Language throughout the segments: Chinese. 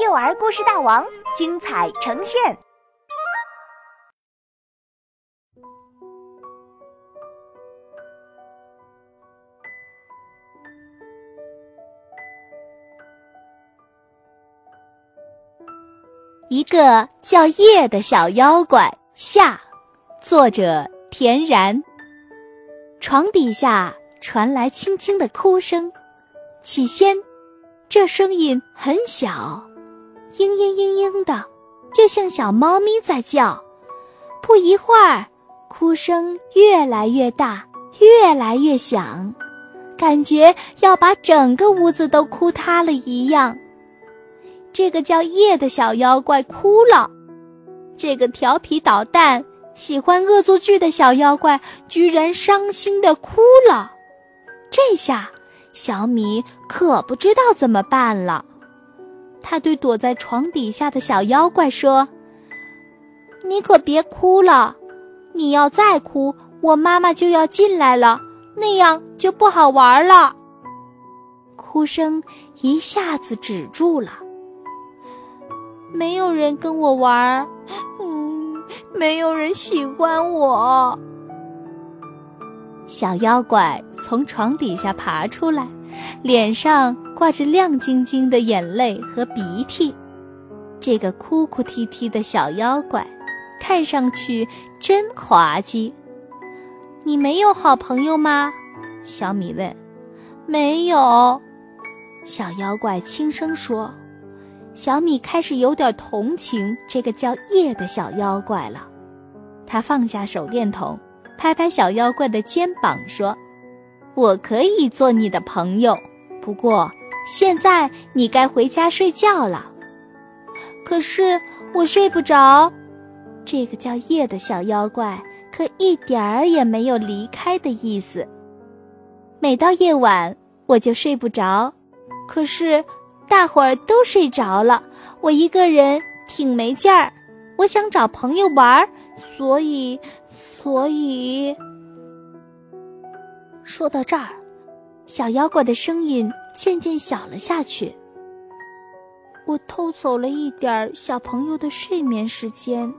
幼儿故事大王精彩呈现。一个叫叶的小妖怪下，作者田然。床底下传来轻轻的哭声，起先，这声音很小，嘤嘤嘤嘤的，就像小猫咪在叫。不一会儿，哭声越来越大，越来越响，感觉要把整个屋子都哭塌了一样。这个叫夜的小妖怪哭了，这个调皮捣蛋、喜欢恶作剧的小妖怪居然伤心的哭了。这下小米可不知道怎么办了。他对躲在床底下的小妖怪说：“你可别哭了，你要再哭，我妈妈就要进来了，那样就不好玩了。”哭声一下子止住了。没有人跟我玩，嗯，没有人喜欢我。小妖怪从床底下爬出来，脸上挂着亮晶晶的眼泪和鼻涕。这个哭哭啼啼的小妖怪，看上去真滑稽。你没有好朋友吗？小米问。没有，小妖怪轻声说。小米开始有点同情这个叫叶的小妖怪了，他放下手电筒，拍拍小妖怪的肩膀说：“我可以做你的朋友，不过现在你该回家睡觉了。”可是我睡不着。这个叫夜的小妖怪可一点儿也没有离开的意思。每到夜晚我就睡不着，可是。大伙儿都睡着了，我一个人挺没劲儿。我想找朋友玩儿，所以，所以……说到这儿，小妖怪的声音渐渐小了下去。我偷走了一点小朋友的睡眠时间。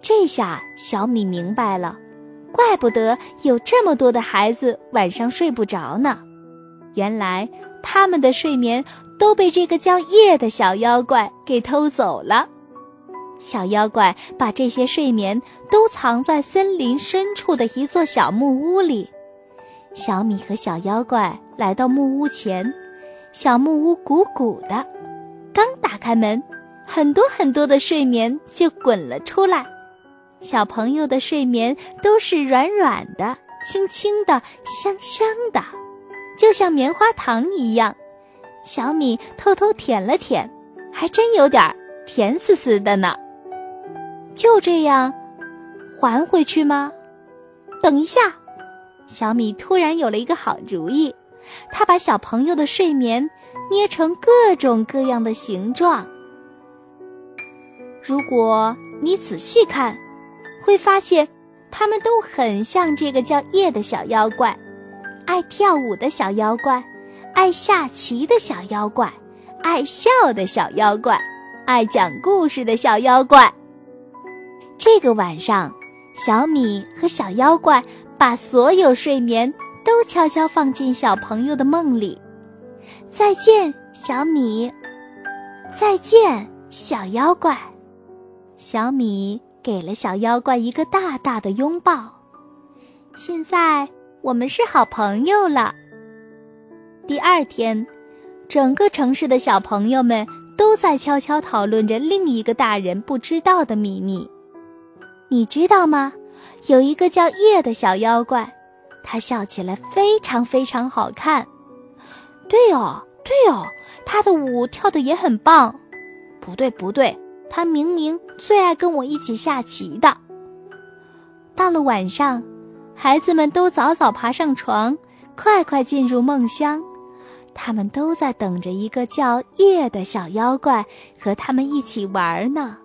这下小米明白了，怪不得有这么多的孩子晚上睡不着呢。原来。他们的睡眠都被这个叫夜的小妖怪给偷走了。小妖怪把这些睡眠都藏在森林深处的一座小木屋里。小米和小妖怪来到木屋前，小木屋鼓鼓的，刚打开门，很多很多的睡眠就滚了出来。小朋友的睡眠都是软软的、轻轻的、香香的。就像棉花糖一样，小米偷偷舔了舔，还真有点甜丝丝的呢。就这样，还回去吗？等一下，小米突然有了一个好主意，他把小朋友的睡眠捏成各种各样的形状。如果你仔细看，会发现，它们都很像这个叫叶的小妖怪。爱跳舞的小妖怪，爱下棋的小妖怪，爱笑的小妖怪，爱讲故事的小妖怪。这个晚上，小米和小妖怪把所有睡眠都悄悄放进小朋友的梦里。再见，小米。再见，小妖怪。小米给了小妖怪一个大大的拥抱。现在。我们是好朋友了。第二天，整个城市的小朋友们都在悄悄讨论着另一个大人不知道的秘密。你知道吗？有一个叫叶的小妖怪，他笑起来非常非常好看。对哦，对哦，他的舞跳的也很棒。不对，不对，他明明最爱跟我一起下棋的。到了晚上。孩子们都早早爬上床，快快进入梦乡。他们都在等着一个叫叶的小妖怪和他们一起玩呢。